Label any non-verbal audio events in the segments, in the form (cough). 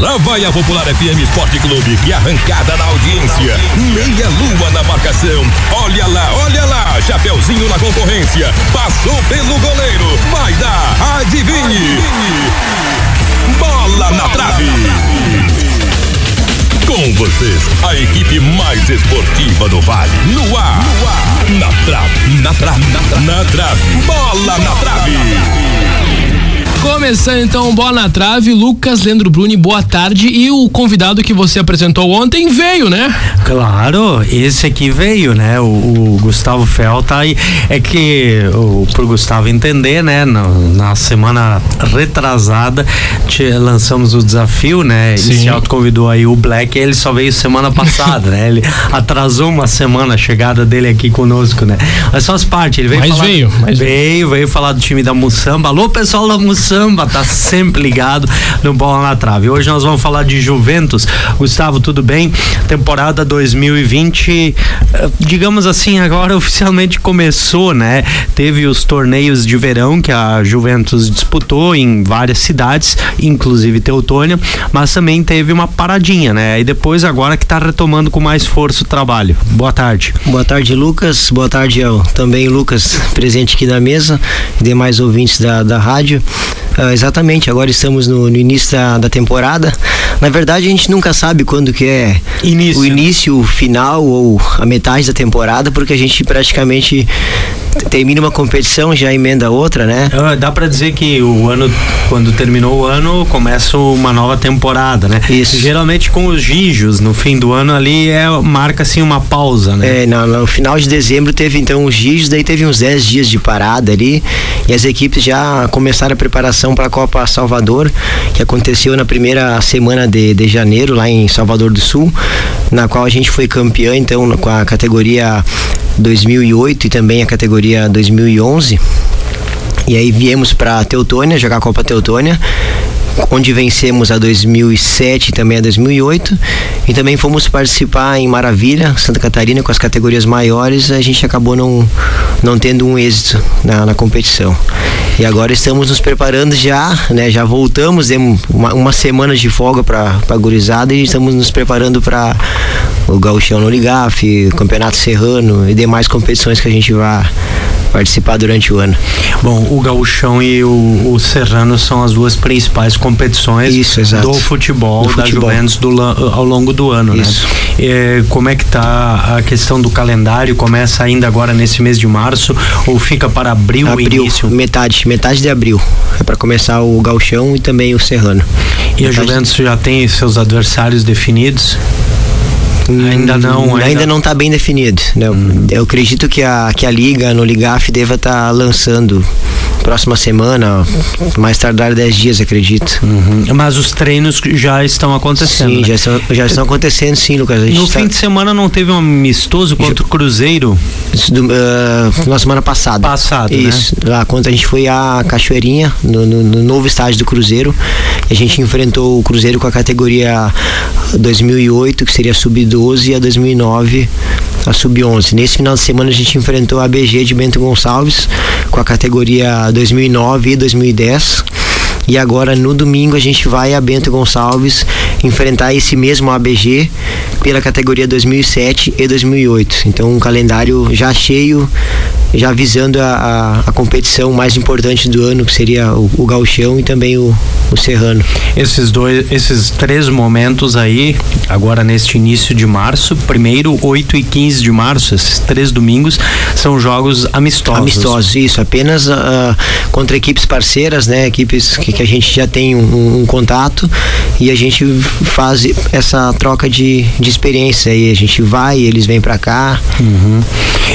Lá vai a Popular FM Esporte Clube, que arrancada na audiência. Meia lua na marcação. Olha lá, olha lá. Chapeuzinho na concorrência. Passou pelo goleiro. Vai dar. Adivinhe. Bola na trave. Com vocês, a equipe mais esportiva do Vale. No ar. No ar. Na trave. Na trave. Na trave. Bola na trave. Começando então bola na trave, Lucas Leandro Bruni, boa tarde. E o convidado que você apresentou ontem veio, né? Claro, esse aqui veio, né? O, o Gustavo Fel tá aí. É que o, pro Gustavo entender, né? Na, na semana retrasada te, lançamos o desafio, né? Ele se autoconvidou aí o Black, ele só veio semana passada, né? Ele atrasou uma semana a chegada dele aqui conosco, né? Mas faz parte, ele veio mas falar, veio, mas veio, veio falar do time da Mussamba. Alô, pessoal da Mussamba samba, tá sempre ligado no Bola na Trave. Hoje nós vamos falar de Juventus. Gustavo, tudo bem? Temporada 2020, eh, digamos assim, agora (laughs) oficialmente começou, né? Teve os torneios de verão que a Juventus disputou em várias cidades, inclusive Teutônia, mas também teve uma paradinha, né? E depois agora que tá retomando com mais força o trabalho. Boa tarde. Boa tarde, Lucas. Boa tarde ao também Lucas, presente aqui na mesa, e demais ouvintes da, da rádio. Uh, exatamente, agora estamos no, no início da, da, temporada. Na verdade, a gente nunca sabe quando que é início. o início, o final ou a metade da temporada, porque a gente praticamente termina uma competição já emenda outra, né? Uh, dá para dizer que o ano, quando terminou o ano, começa uma nova temporada, né? Isso. Geralmente com os gijos, no fim do ano ali é marca assim uma pausa, né? É, no, no final de dezembro teve então os gijos, daí teve uns 10 dias de parada ali e as equipes já começaram a preparação para a Copa Salvador, que aconteceu na primeira semana de, de janeiro lá em Salvador do Sul, na qual a gente foi campeã então com a categoria 2008 e também a categoria 2011. E aí viemos para Teutônia jogar a Copa Teutônia onde vencemos a 2007 e também a 2008 e também fomos participar em Maravilha, Santa Catarina com as categorias maiores, a gente acabou não, não tendo um êxito na, na competição. E agora estamos nos preparando já, né? Já voltamos, demos uma, uma semana de folga para a gurizada e estamos nos preparando para o Gauchão no Ligaf, Campeonato Serrano e demais competições que a gente vai participar durante o ano. Bom, o Gauchão e o, o Serrano são as duas principais competições Isso, do futebol, do da futebol. Juventus do, ao longo do ano, Isso. né? É, como é que tá a questão do calendário? Começa ainda agora nesse mês de março ou fica para abril, abril início? Metade, metade de abril. É para começar o Gauchão e também o Serrano. E metade a Juventus já tem seus adversários definidos? Ainda não, ainda, ainda não está bem definido. Né? Hum. Eu acredito que a, que a Liga, no Ligaf, deva estar tá lançando próxima semana, mais tardar 10 dias, acredito. Uhum. Mas os treinos já estão acontecendo. Sim, né? já, estão, já estão acontecendo, sim, Lucas. No tá... fim de semana não teve um amistoso contra o Cruzeiro? Do, uh, na semana passada. Passado, Isso. Né? Lá quando a gente foi a Cachoeirinha, no, no, no novo estádio do Cruzeiro, a gente enfrentou o Cruzeiro com a categoria 2008, que seria sub-12, e a 2009 a sub-11. Nesse final de semana a gente enfrentou a BG de Bento Gonçalves com a categoria 2009 e 2010. E agora no domingo a gente vai a Bento Gonçalves enfrentar esse mesmo ABG pela categoria 2007 e 2008. Então um calendário já cheio, já visando a, a, a competição mais importante do ano, que seria o, o Gauchão e também o, o Serrano. Esses dois, esses três momentos aí, agora neste início de março, primeiro 8 e 15 de março, esses três domingos são jogos amistosos. Amistosos, isso, apenas uh, contra equipes parceiras, né, equipes que, que a gente já tem um, um, contato e a gente faz essa troca de, de experiência aí, a gente vai, eles vêm para cá. Uhum.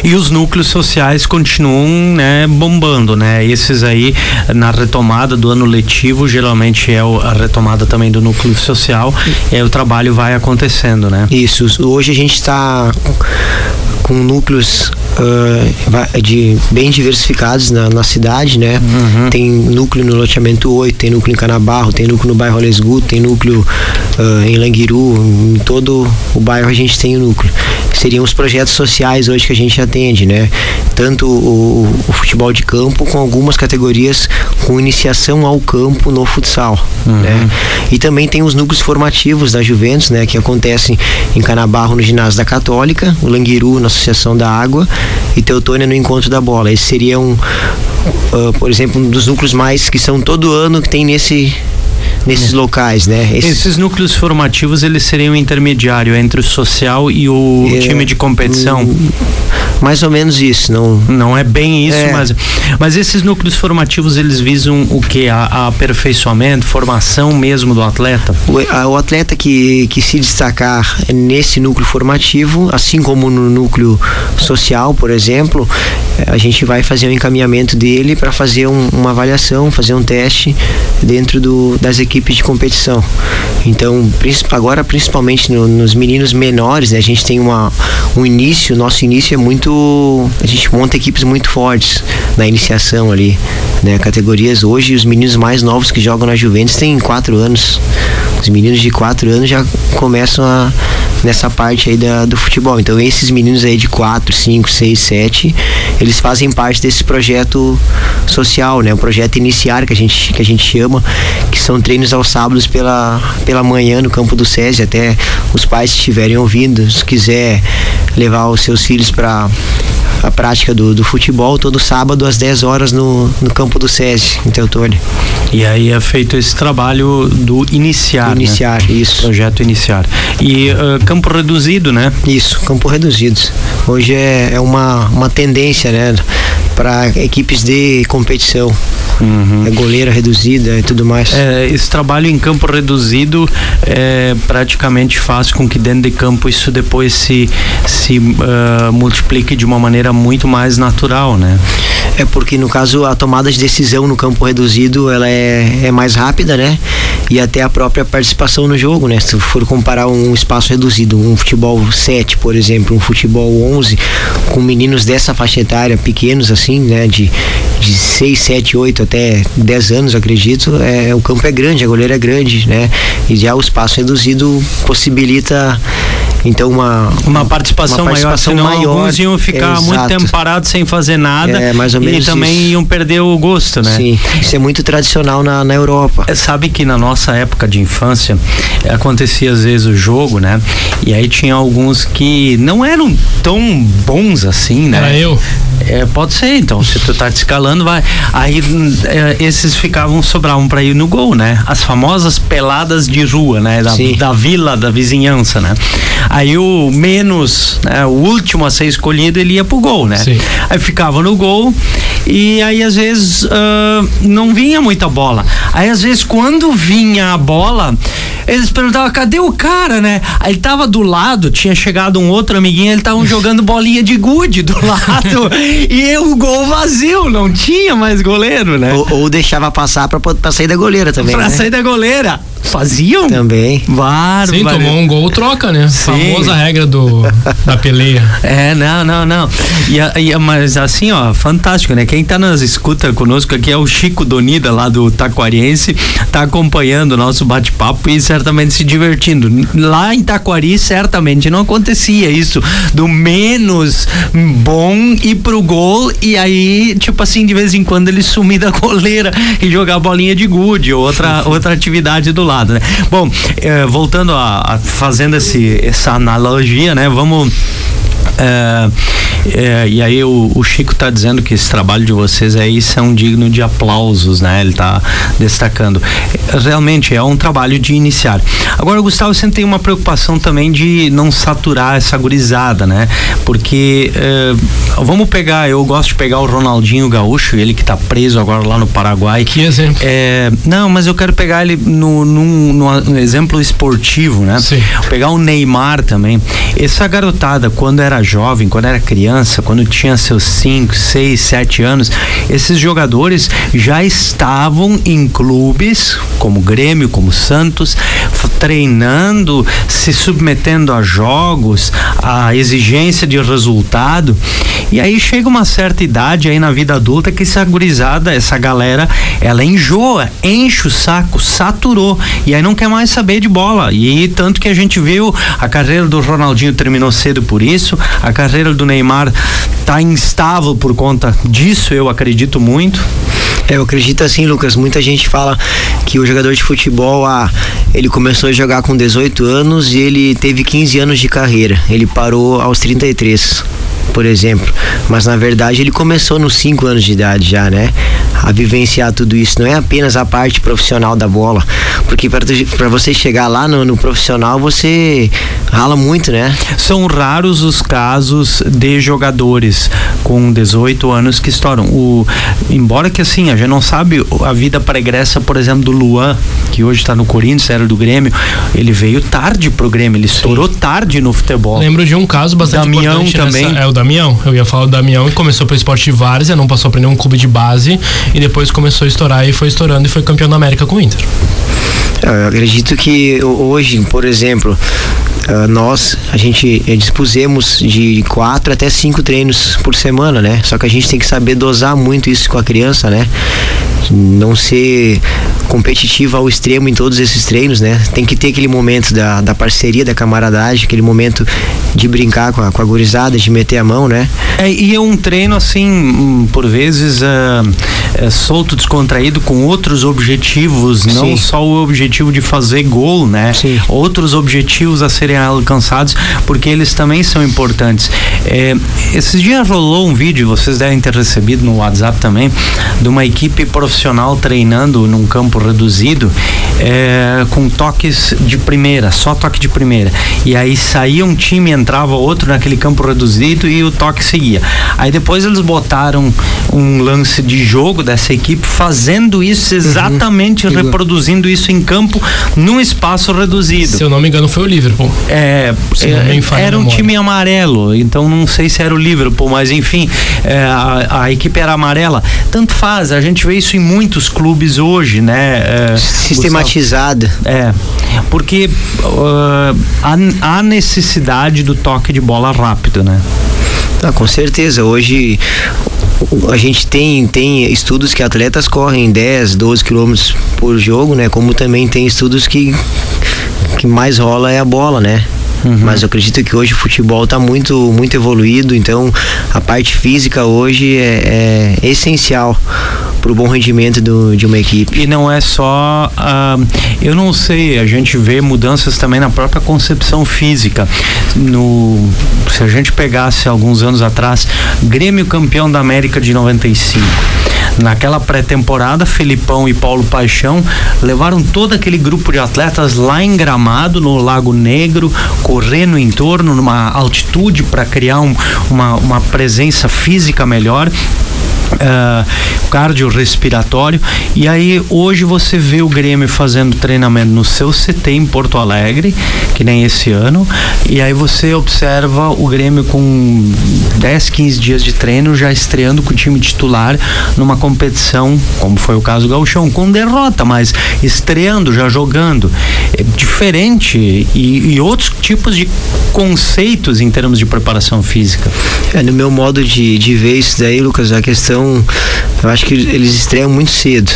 E os núcleos sociais continuam, né, bombando, né? Esses aí na retomada do ano letivo, geralmente é a retomada também do núcleo social, e aí o trabalho vai acontecendo, né? Isso. Hoje a gente está com núcleos uh, de bem diversificados na, na cidade, né? Uhum. Tem núcleo no loteamento 8, tem núcleo em Canabarro, tem núcleo no bairro Alesgu, tem núcleo uh, em Languiru, em todo o bairro a gente tem o núcleo. seriam os projetos sociais hoje que a gente atende, né? Tanto o, o futebol de campo com algumas categorias com iniciação ao campo no futsal, uhum. né? E também tem os núcleos formativos da Juventus, né? Que acontecem em Canabarro no ginásio da Católica, o Languiru na Associação da Água e Teutônia no Encontro da Bola. Esse seria um, uh, por exemplo, um dos núcleos mais que são todo ano que tem nesse nesses locais, né? Esses, Esses núcleos formativos eles seriam intermediário entre o social e o é, time de competição. Mais ou menos isso, não. Não é bem isso, é. mas mas esses núcleos formativos eles visam o que? A, a, aperfeiçoamento, formação mesmo do atleta. O, a, o atleta que que se destacar nesse núcleo formativo, assim como no núcleo social, por exemplo, a gente vai fazer o um encaminhamento dele para fazer um, uma avaliação, fazer um teste dentro do, das equipes de competição. Então, agora principalmente no, nos meninos menores, né, a gente tem uma, um início, nosso início é muito. A gente monta equipes muito fortes na iniciação ali. Né, categorias hoje, os meninos mais novos que jogam na Juventus têm 4 anos. Os meninos de 4 anos já começam a nessa parte aí da, do futebol. Então esses meninos aí de 4, 5, 6, 7, eles fazem parte desse projeto social, né? O projeto iniciar que a gente que a gente chama, que são treinos aos sábados pela pela manhã no campo do SESI, até os pais estiverem ouvindo, se quiser levar os seus filhos para a prática do, do, futebol todo sábado às 10 horas no, no campo do SESI, em Teutônia. E aí é feito esse trabalho do iniciar. Do né? iniciar, né? isso. Projeto iniciar. E uh, campo reduzido, né? Isso, campo reduzido. Hoje é, é uma, uma tendência, né? Para equipes de competição. Uhum. É goleira reduzida e tudo mais. É, esse trabalho em campo reduzido é praticamente faz com que dentro de campo isso depois se, se uh, multiplique de uma maneira muito mais natural, né? É porque no caso a tomada de decisão no campo reduzido ela é, é mais rápida, né? E até a própria participação no jogo, né? Se for comparar um espaço reduzido, um futebol 7, por exemplo, um futebol 11, com meninos dessa faixa etária, pequenos assim, né? De, de 6, 7, 8 até 10 anos, acredito, é, o campo é grande, a goleira é grande, né? E já o espaço reduzido possibilita então uma uma participação, uma participação maior, maior. Alguns iam ficar muito tempo parados sem fazer nada. É, mais ou menos e também isso. iam perder o gosto, né? Sim, isso é muito tradicional na, na Europa. É, sabe que na nossa época de infância acontecia às vezes o jogo, né? E aí tinha alguns que não eram tão bons assim, né? Era eu. É, pode ser, então, se tu tá te escalando, vai. Aí é, esses ficavam, sobravam para ir no gol, né? As famosas peladas de rua, né? Da, da vila, da vizinhança, né? Aí o menos, né? o último a ser escolhido, ele ia pro gol, né? Sim. Aí ficava no gol e aí às vezes uh, não vinha muita bola. Aí às vezes quando vinha a bola, eles perguntavam, cadê o cara, né? Aí ele tava do lado, tinha chegado um outro amiguinho, ele tava jogando bolinha de gude do (laughs) lado e o gol vazio, não tinha mais goleiro, né? Ou, ou deixava passar pra, pra sair da goleira também. Pra né? sair da goleira. Faziam? Também. Bárbaro. Sim, tomou um gol, troca, né? Sim. Famosa regra do, da peleia. É, não, não, não. E, e, mas assim, ó, fantástico, né? Quem tá nas escuta conosco aqui é o Chico Donida, lá do Taquariense, tá acompanhando o nosso bate-papo e certamente se divertindo. Lá em Taquari, certamente não acontecia isso do menos bom ir pro gol e aí, tipo assim, de vez em quando ele sumir da coleira e jogar bolinha de gude ou outra, (laughs) outra atividade do lado lado, né? Bom, eh, voltando a, a, fazendo esse, essa analogia, né? Vamos é, é, e aí o, o Chico está dizendo que esse trabalho de vocês aí são digno de aplausos, né? Ele está destacando. Realmente é um trabalho de iniciar. Agora, Gustavo, você tem uma preocupação também de não saturar essa gurizada, né? Porque é, vamos pegar, eu gosto de pegar o Ronaldinho Gaúcho, ele que está preso agora lá no Paraguai. Que exemplo? É, não, mas eu quero pegar ele no, num, no exemplo esportivo, né? Sim. Pegar o Neymar também. Essa garotada, quando era jovem, quando era criança, quando tinha seus 5, 6, 7 anos, esses jogadores já estavam em clubes como Grêmio, como Santos, treinando, se submetendo a jogos, a exigência de resultado. E aí chega uma certa idade aí na vida adulta que essa gurizada, essa galera, ela enjoa, enche o saco, saturou. E aí não quer mais saber de bola. E tanto que a gente viu a carreira do Ronaldinho terminou cedo por isso, a carreira do Neymar tá instável por conta disso, eu acredito muito. É, eu acredito assim, Lucas. Muita gente fala que o jogador de futebol, ah, ele começou a jogar com 18 anos e ele teve 15 anos de carreira. Ele parou aos 33 por exemplo. Mas na verdade ele começou nos 5 anos de idade já, né? A vivenciar tudo isso. Não é apenas a parte profissional da bola. Porque para você chegar lá no, no, profissional, você rala muito, né? São raros os casos de jogadores com 18 anos que estouram. O, embora que assim, a gente não sabe a vida pregressa, por exemplo, do Luan, que hoje está no Corinthians, era do Grêmio. Ele veio tarde pro Grêmio, ele estourou Sim. tarde no futebol. Lembro de um caso bastante Damião importante também. Nessa, é o Damião. Eu ia falar o Damião, que começou pelo esporte de várzea, não passou para nenhum clube de base e depois começou a estourar e foi estourando e foi campeão da América com o Inter. Eu acredito que hoje, por exemplo, Uh, nós a gente eh, dispusemos de quatro até cinco treinos por semana, né? Só que a gente tem que saber dosar muito isso com a criança, né? Não ser competitiva ao extremo em todos esses treinos, né? Tem que ter aquele momento da, da parceria, da camaradagem, aquele momento de brincar com a, com a gurizada, de meter a mão, né? É, e é um treino assim, por vezes uh, é solto, descontraído, com outros objetivos, não Sim. só o objetivo de fazer gol, né? Sim. Outros objetivos a serem alcançados, porque eles também são importantes. É, esses dias rolou um vídeo, vocês devem ter recebido no WhatsApp também, de uma equipe profissional treinando num campo reduzido é, com toques de primeira, só toque de primeira. E aí saía um time, entrava outro naquele campo reduzido e o toque seguia. Aí depois eles botaram um lance de jogo dessa equipe fazendo isso uhum. exatamente, uhum. reproduzindo isso em campo num espaço reduzido. Se eu não me engano, foi o Liverpool. É, é era um time amarelo, então não sei se era o Liverpool, mas enfim, é, a, a equipe era amarela. Tanto faz, a gente vê isso em muitos clubes hoje, né? É, Sistematizada. É, porque uh, há, há necessidade do toque de bola rápido, né? Ah, com certeza. Hoje a gente tem, tem estudos que atletas correm 10, 12 quilômetros por jogo, né? Como também tem estudos que, que mais rola é a bola, né? Uhum. Mas eu acredito que hoje o futebol está muito, muito evoluído, então a parte física hoje é, é essencial para o bom rendimento do, de uma equipe. E não é só, uh, eu não sei, a gente vê mudanças também na própria concepção física. No, se a gente pegasse alguns anos atrás, Grêmio campeão da América de 95 Naquela pré-temporada, Felipão e Paulo Paixão levaram todo aquele grupo de atletas lá em Gramado, no Lago Negro, correr no entorno, numa altitude para criar um, uma, uma presença física melhor uh, cardiorrespiratório. E aí hoje você vê o Grêmio fazendo treinamento no seu CT em Porto Alegre, que nem esse ano, e aí você observa o Grêmio com 10, 15 dias de treino já estreando com o time titular numa competição, como foi o caso do Gauchão, com derrota, mas estreando, já jogando. É diferente e, e outros tipos de conceitos em termos de preparação física. É, no meu modo de, de ver isso daí, Lucas, a questão, eu acho que eles estreiam muito cedo.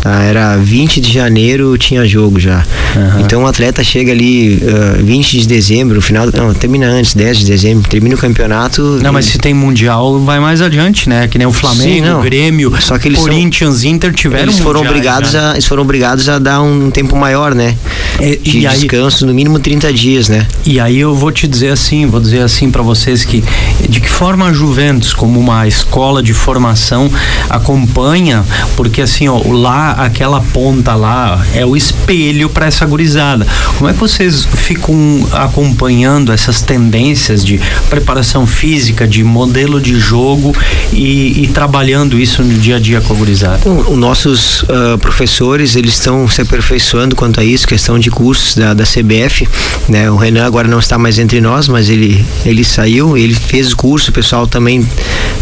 Tá? Era 20 de janeiro, tinha jogo já. Uhum. Então o atleta chega ali uh, 20 de dezembro, final não, termina antes, 10 de dezembro, termina o campeonato. Não, e... mas se tem mundial, vai mais adiante, né? Que nem o Flamengo, Sim, o Grêmio, Só que eles Corinthians, são, Inter tiveram eles foram obrigados a Eles foram obrigados a dar um tempo maior, né? É, de descanso, no mínimo 30 dias, né? E aí eu vou te dizer assim, vou dizer assim para vocês que de que forma a Juventus, como uma escola de formação, acompanha, porque assim, ó, lá aquela ponta lá é o espelho para essa gurizada. Como é que vocês ficam acompanhando essas tendências de preparação física, de modelo de jogo e, e trabalhando isso no dia a dia com a gurizada? Os nossos uh, professores, eles estão se aperfeiçoando quanto a isso, questão de cursos da, da CBF, né? O Renan agora não está mais entre nós, mas ele, ele saiu, ele fez o curso, o pessoal também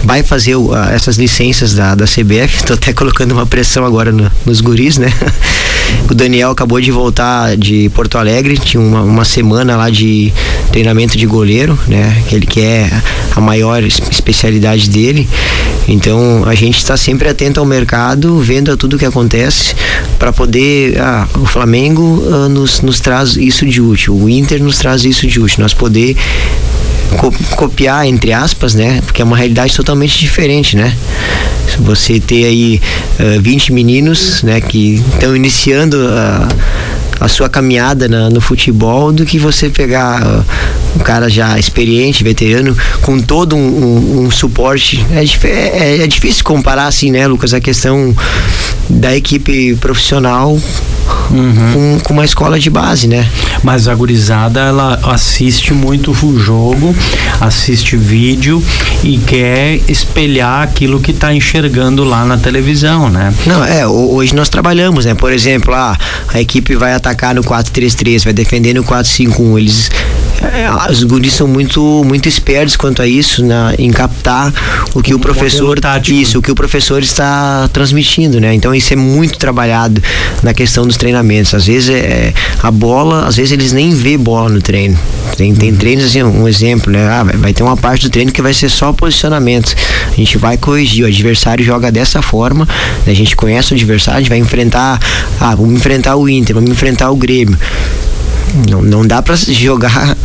vai fazer essas licenças da, da CBF. Tô até colocando uma pressão agora no, nos guris, né? (laughs) O Daniel acabou de voltar de Porto Alegre, tinha uma, uma semana lá de treinamento de goleiro, né? Ele que é a maior especialidade dele. Então a gente está sempre atento ao mercado, vendo a tudo que acontece para poder. Ah, o Flamengo ah, nos, nos traz isso de útil, o Inter nos traz isso de útil, nós poder co copiar, entre aspas, né? Porque é uma realidade totalmente diferente, né? Se você ter aí uh, 20 meninos, né, que estão iniciando a, a sua caminhada na, no futebol do que você pegar uh, um cara já experiente, veterano, com todo um, um, um suporte. É, é, é, difícil comparar assim, né, Lucas, a questão da equipe profissional uhum. com, com, uma escola de base, né? Mas a gurizada, ela assiste muito o jogo, assiste vídeo e quer espelhar aquilo que está enxergando lá na televisão, né? Não, é, hoje nós trabalhamos, né? Por exemplo, ah, a equipe vai atacar no 4-3-3, vai defender no 4-5-1, eles é, os guris são muito muito espertos quanto a isso na, em captar o que o, o professor isso o que o professor está transmitindo né. Então isso é muito trabalhado na questão dos treinamentos. Às vezes é, a bola às vezes eles nem vê bola no treino. Tem, tem uhum. treinos assim um exemplo né ah, vai, vai ter uma parte do treino que vai ser só posicionamento. A gente vai corrigir o adversário joga dessa forma né? a gente conhece o adversário a gente vai enfrentar ah vamos enfrentar o Inter vamos enfrentar o Grêmio não, não dá para jogar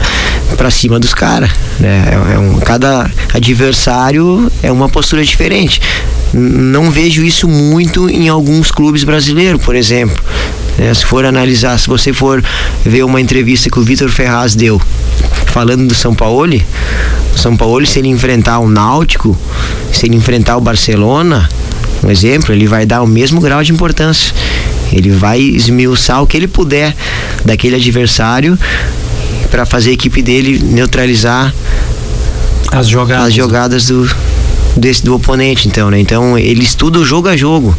para cima dos caras, né? É, é um, cada adversário é uma postura diferente. Não vejo isso muito em alguns clubes brasileiros, por exemplo. É, se for analisar, se você for ver uma entrevista que o Vitor Ferraz deu falando do São Paulo, o São Paulo se ele enfrentar o Náutico, se ele enfrentar o Barcelona, um exemplo, ele vai dar o mesmo grau de importância. Ele vai esmiuçar o que ele puder daquele adversário para fazer a equipe dele neutralizar as jogadas, as jogadas do, desse, do oponente, então, né? Então ele estuda o jogo a jogo.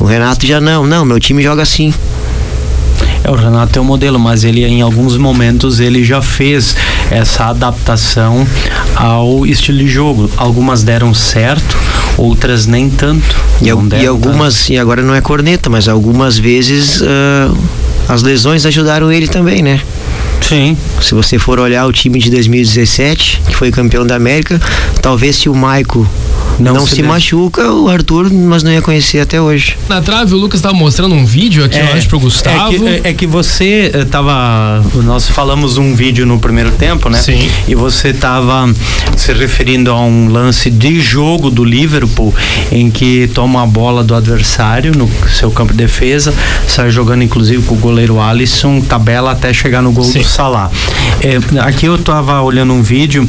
O Renato já não, não, meu time joga assim. É, o Renato é o modelo, mas ele em alguns momentos ele já fez essa adaptação ao estilo de jogo. Algumas deram certo, outras nem tanto. E, e algumas, tanto. e agora não é corneta, mas algumas vezes uh, as lesões ajudaram ele também, né? Sim. Se você for olhar o time de 2017, que foi campeão da América, talvez se o Maico não, não se, se machuca, o Arthur nós não ia conhecer até hoje. Na trave, o Lucas estava mostrando um vídeo aqui, é, eu acho, pro Gustavo. É que, é, é que você estava. Eh, nós falamos um vídeo no primeiro tempo, né? Sim. E você estava se referindo a um lance de jogo do Liverpool, em que toma a bola do adversário no seu campo de defesa, sai jogando inclusive com o goleiro Alisson, tabela até chegar no gol Sim. do Salah. É, aqui eu estava olhando um vídeo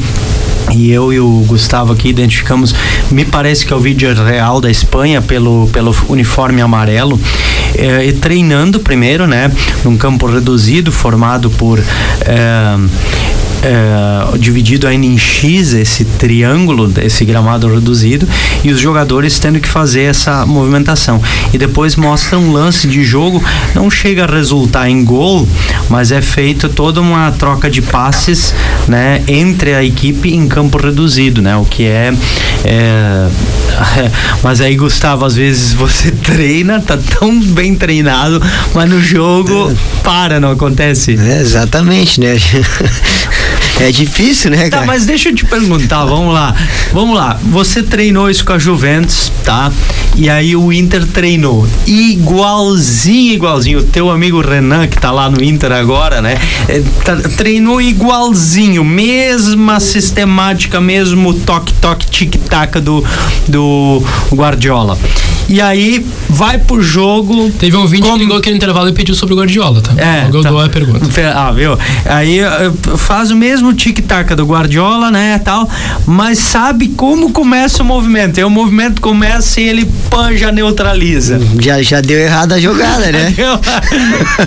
e eu e o Gustavo aqui identificamos, me parece que é o vídeo real da Espanha pelo, pelo uniforme amarelo, é, treinando primeiro, né, num campo reduzido formado por é, é, dividido ainda em X, esse triângulo, esse gramado reduzido, e os jogadores tendo que fazer essa movimentação. E depois mostra um lance de jogo, não chega a resultar em gol, mas é feito toda uma troca de passes né, entre a equipe em campo reduzido, né? O que é, é (laughs) mas aí Gustavo, às vezes você (laughs) treina, tá tão bem treinado, mas no jogo para, não acontece? É, exatamente, né? (laughs) É difícil, né, tá, cara? Tá, mas deixa eu te perguntar, vamos lá. Vamos lá. Você treinou isso com a Juventus, tá? E aí o Inter treinou igualzinho, igualzinho. O teu amigo Renan, que tá lá no Inter agora, né? É, tá, treinou igualzinho, mesma sistemática, mesmo toque-toque, tic-tac do, do Guardiola. E aí vai pro jogo. Teve um vídeo como... que ligou aqui no intervalo e pediu sobre o Guardiola, tá? É. Eu tá. dou a pergunta. Ah, viu? Aí eh, faz o mesmo tic-tac do Guardiola, né? Tal, mas sabe como começa o movimento. E o movimento começa e ele pan já neutraliza. Já, já deu errado a jogada, né? (laughs)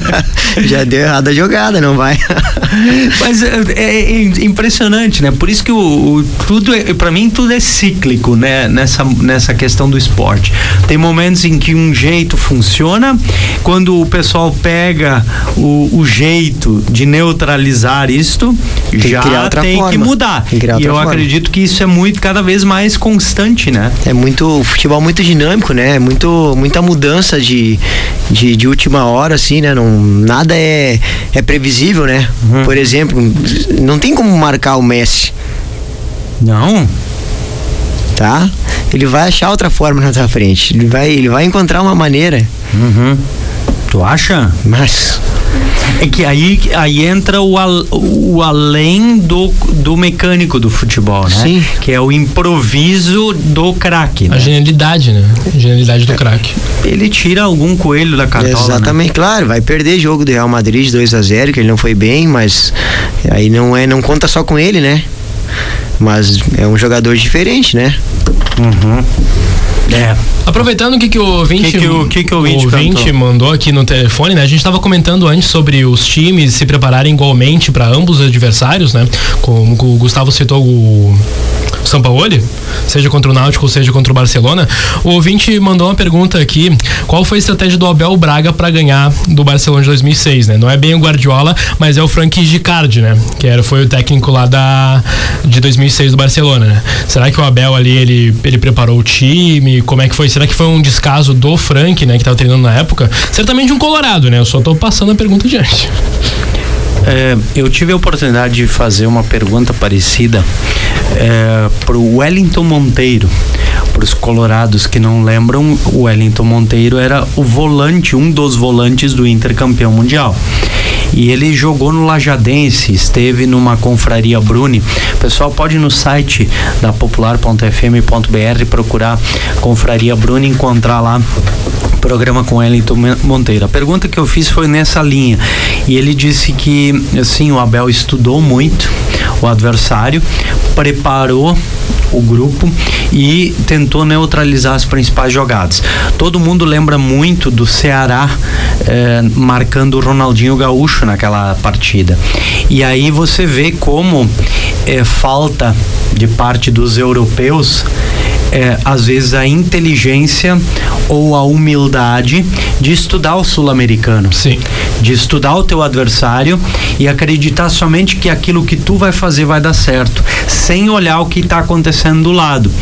(laughs) já deu errado a jogada, não vai. (laughs) mas é, é, é, impressionante, né? Por isso que o, o tudo, é, para mim, tudo é cíclico, né? Nessa, nessa questão do esporte. Tem momentos em que um jeito funciona, quando o pessoal pega o, o jeito de neutralizar isto, tem já que tem forma. que mudar. Tem que e eu forma. acredito que isso é muito cada vez mais constante, né? É muito futebol muito dinâmico, né? É muito muita mudança de, de, de, última hora assim, né? Não nada é é previsível, né? Uhum. Por exemplo, não tem como marcar o Messi. Não. Tá? Ele vai achar outra forma na sua frente. Ele vai ele vai encontrar uma maneira. Uhum. Tu acha? Mas é que aí, aí entra o, al, o além do, do mecânico do futebol, né? Sim. Que é o improviso do craque. Né? A genialidade, né? A genialidade do é, craque. Ele tira algum coelho da cartola. Né? Exatamente, né? claro. Vai perder jogo do Real Madrid 2 a 0 que ele não foi bem, mas aí não, é, não conta só com ele, né? Mas é um jogador diferente, né? Uhum. É. Aproveitando o que, que o ouvinte, que que o, que que o ouvinte, o ouvinte mandou aqui no telefone, né? A gente estava comentando antes sobre os times se prepararem igualmente para ambos os adversários, né? Como o Gustavo citou o Sampaoli, seja contra o Náutico, seja contra o Barcelona. O ouvinte mandou uma pergunta aqui: qual foi a estratégia do Abel Braga para ganhar do Barcelona de 2006, né? Não é bem o Guardiola, mas é o Frank Gicardi, né? Que era, foi o técnico lá da, de 2006 do Barcelona, né? Será que o Abel ali, ele, ele preparou o time? Como é que foi? Será que foi um descaso do Frank, né? Que tava treinando na época? Certamente um colorado, né? Eu só tô passando a pergunta adiante. É, eu tive a oportunidade de fazer uma pergunta parecida é, para o Wellington Monteiro. Para os colorados que não lembram, o Wellington Monteiro era o volante, um dos volantes do Inter campeão mundial e ele jogou no Lajadense, esteve numa confraria Bruni. O pessoal pode ir no site da popular.fm.br procurar confraria Bruni encontrar lá programa com Wellington Monteiro. A pergunta que eu fiz foi nessa linha. E ele disse que, assim, o Abel estudou muito o adversário, preparou o grupo e tentou neutralizar as principais jogadas. Todo mundo lembra muito do Ceará eh, marcando o Ronaldinho Gaúcho naquela partida. E aí você vê como eh, falta de parte dos europeus é, às vezes a inteligência ou a humildade de estudar o sul-americano. Sim. De estudar o teu adversário e acreditar somente que aquilo que tu vai fazer vai dar certo, sem olhar o que está acontecendo do lado.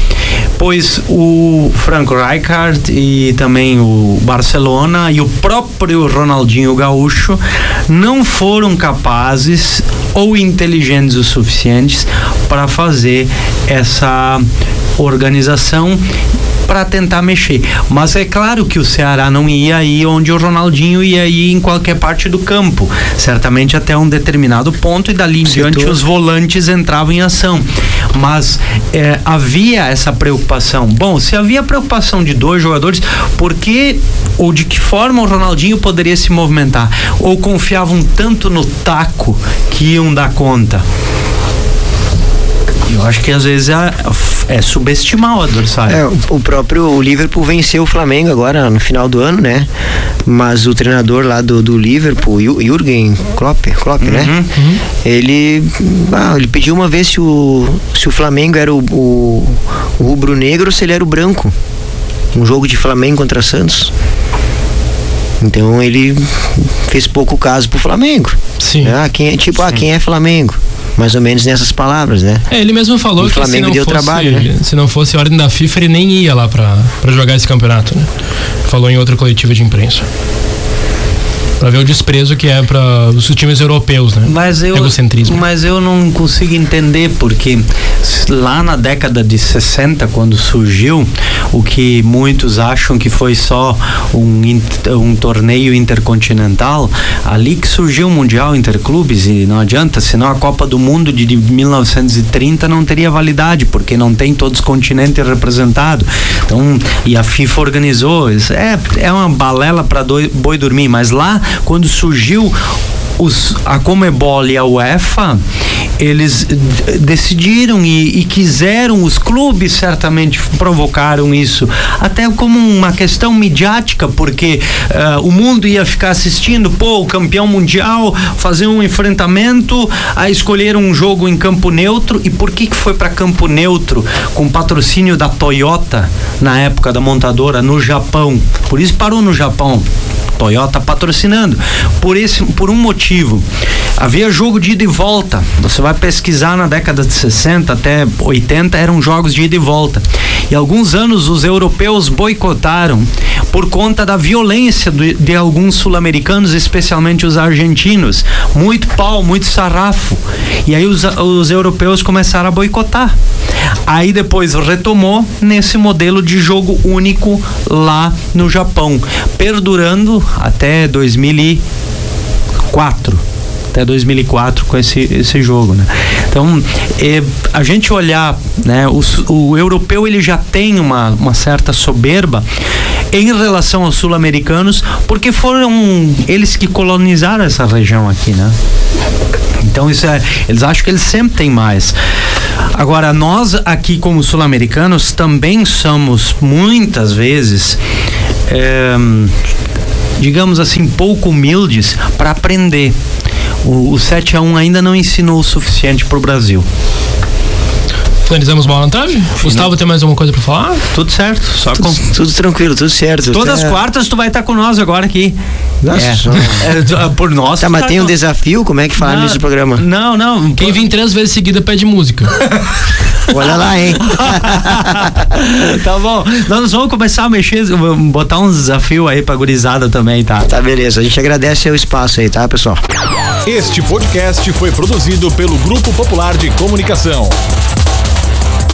Pois o Franco Rijkaard e também o Barcelona e o próprio Ronaldinho Gaúcho não foram capazes ou inteligentes o suficientes para fazer essa organização para tentar mexer. Mas é claro que o Ceará não ia ir onde o Ronaldinho ia ir em qualquer parte do campo, certamente até um determinado ponto e dali em diante os volantes entravam em ação. Mas é, havia essa preocupação. Bom, se havia preocupação de dois jogadores, por que ou de que forma o Ronaldinho poderia se movimentar? Ou confiavam tanto no taco que iam dar conta? Eu acho que às vezes é, é subestimar o adversário. É, o próprio o Liverpool venceu o Flamengo agora no final do ano, né? Mas o treinador lá do, do Liverpool, Jürgen Klopp, Klopp né? uhum, né? Uhum. Ele, ah, ele pediu uma vez se o, se o Flamengo era o, o, o rubro-negro ou se ele era o branco. Um jogo de Flamengo contra Santos. Então ele fez pouco caso pro Flamengo. Sim. Ah, quem é, tipo, ah, Sim. ah, quem é Flamengo? Mais ou menos nessas palavras, né? É, ele mesmo falou que Flamengo se não, fosse, trabalho, né? se não fosse a ordem da FIFA, ele nem ia lá para jogar esse campeonato, né? Falou em outra coletiva de imprensa para ver o desprezo que é para os times europeus, né? Mas eu, Egocentrismo. Mas eu não consigo entender porque lá na década de 60, quando surgiu o que muitos acham que foi só um, um torneio intercontinental, ali que surgiu o Mundial Interclubes e não adianta, senão a Copa do Mundo de 1930 não teria validade, porque não tem todos os continentes representados. Então, e a FIFA organizou, é, é uma balela para boi dormir, mas lá quando surgiu os, a Comebol e a UEFA, eles decidiram e, e, quiseram, os clubes certamente provocaram isso, até como uma questão midiática, porque uh, o mundo ia ficar assistindo, pô, o campeão mundial fazer um enfrentamento, a escolher um jogo em campo neutro, e por que que foi para campo neutro com patrocínio da Toyota na época da montadora no Japão? Por isso parou no Japão. Toyota patrocinando. Por esse, por um motivo. havia jogo de ida e volta. Você vai pesquisar na década de 60 até 80 eram jogos de ida e volta. E alguns anos os europeus boicotaram por conta da violência de, de alguns sul-americanos, especialmente os argentinos. Muito pau, muito sarrafo. E aí os, os europeus começaram a boicotar. Aí depois retomou nesse modelo de jogo único lá no Japão, perdurando até 2004 até 2004 com esse, esse jogo, né? Então, é, a gente olhar, né? O, o europeu ele já tem uma, uma certa soberba em relação aos sul-americanos, porque foram eles que colonizaram essa região aqui, né? Então isso é, eles acham que eles sempre têm mais. Agora nós aqui como sul-americanos também somos muitas vezes é, digamos assim pouco humildes para aprender. O, o 7 a 1 ainda não ensinou o suficiente para o Brasil. Finalizamos bola na trave? Gustavo, tem mais alguma coisa pra falar? Tudo certo. Só tudo, com... tudo tranquilo, tudo certo. Todas as quartas tu vai estar com nós agora aqui. Nossa, é. é, por nós. Tá, mas tá tem um desafio? Como é que fala nesse programa? Não, não. Quem vir três vezes seguida pede música. (laughs) Olha lá, hein? (laughs) tá bom. Nós vamos começar a mexer, botar uns desafios aí pra gurizada também, tá? Tá, beleza. A gente agradece o espaço aí, tá, pessoal? Este podcast foi produzido pelo Grupo Popular de Comunicação.